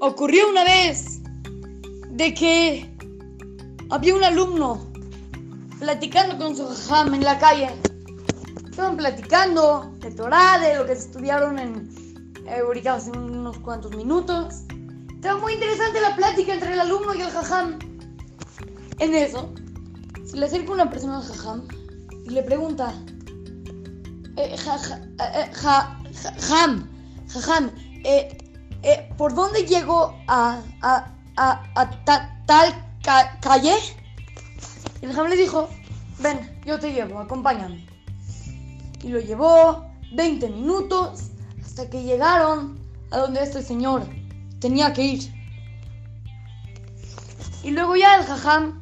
ocurrió una vez de que había un alumno platicando con su jajam en la calle. Estaban platicando de Torah, de lo que estudiaron en eh, hace unos cuantos minutos. Estaba muy interesante la plática entre el alumno y el jajam. En eso, se le acerca una persona al jajam y le pregunta, eh, ja, eh, jajam, jajam, eh, eh, ¿por dónde llego a, a, a, tal calle? Y el le dijo, ven, yo te llevo, acompáñame. Y lo llevó 20 minutos hasta que llegaron a donde este señor tenía que ir. Y luego ya el jajam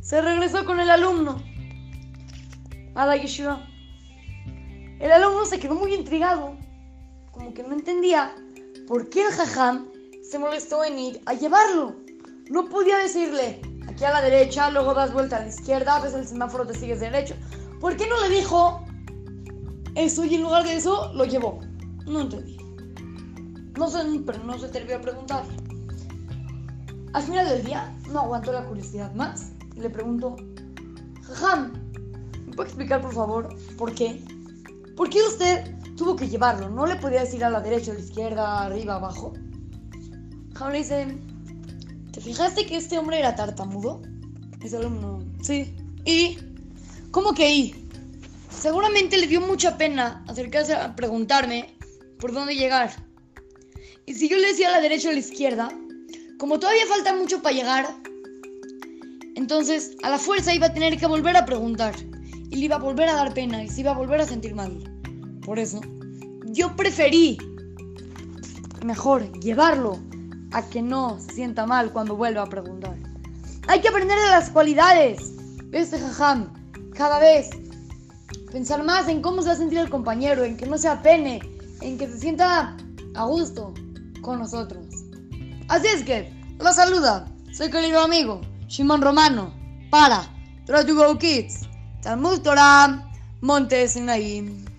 se regresó con el alumno a la yeshiva. El alumno se quedó muy intrigado, como que no entendía por qué el jajam se molestó en ir a llevarlo. No podía decirle aquí a la derecha, luego das vuelta a la izquierda, ves el semáforo, te sigues derecho. ¿Por qué no le dijo eso y en lugar de eso lo llevó? No entendí. No sé, pero no se atrevió a preguntar. Al final del día, no aguantó la curiosidad más y le preguntó, Jajam, ¿me puede explicar por favor por qué? ¿Por qué usted tuvo que llevarlo? ¿No le podía decir a la derecha, a la izquierda, arriba, abajo? Le dice, ¿te fijaste que este hombre era tartamudo? Dice el alumno, sí. ¿Y? ¿Cómo que y? Seguramente le dio mucha pena acercarse a preguntarme por dónde llegar. Y si yo le decía a la derecha o a la izquierda, como todavía falta mucho para llegar, entonces a la fuerza iba a tener que volver a preguntar. Y le iba a volver a dar pena y se iba a volver a sentir mal. Por eso, yo preferí mejor llevarlo a que no se sienta mal cuando vuelva a preguntar. Hay que aprender de las cualidades de este jajam. Cada vez pensar más en cómo se va a sentir el compañero, en que no se apene, en que se sienta a gusto con nosotros. Así es que, la saluda, soy querido amigo Shimon Romano para Try to Go Kids, Talmud Torah, Montes Naim.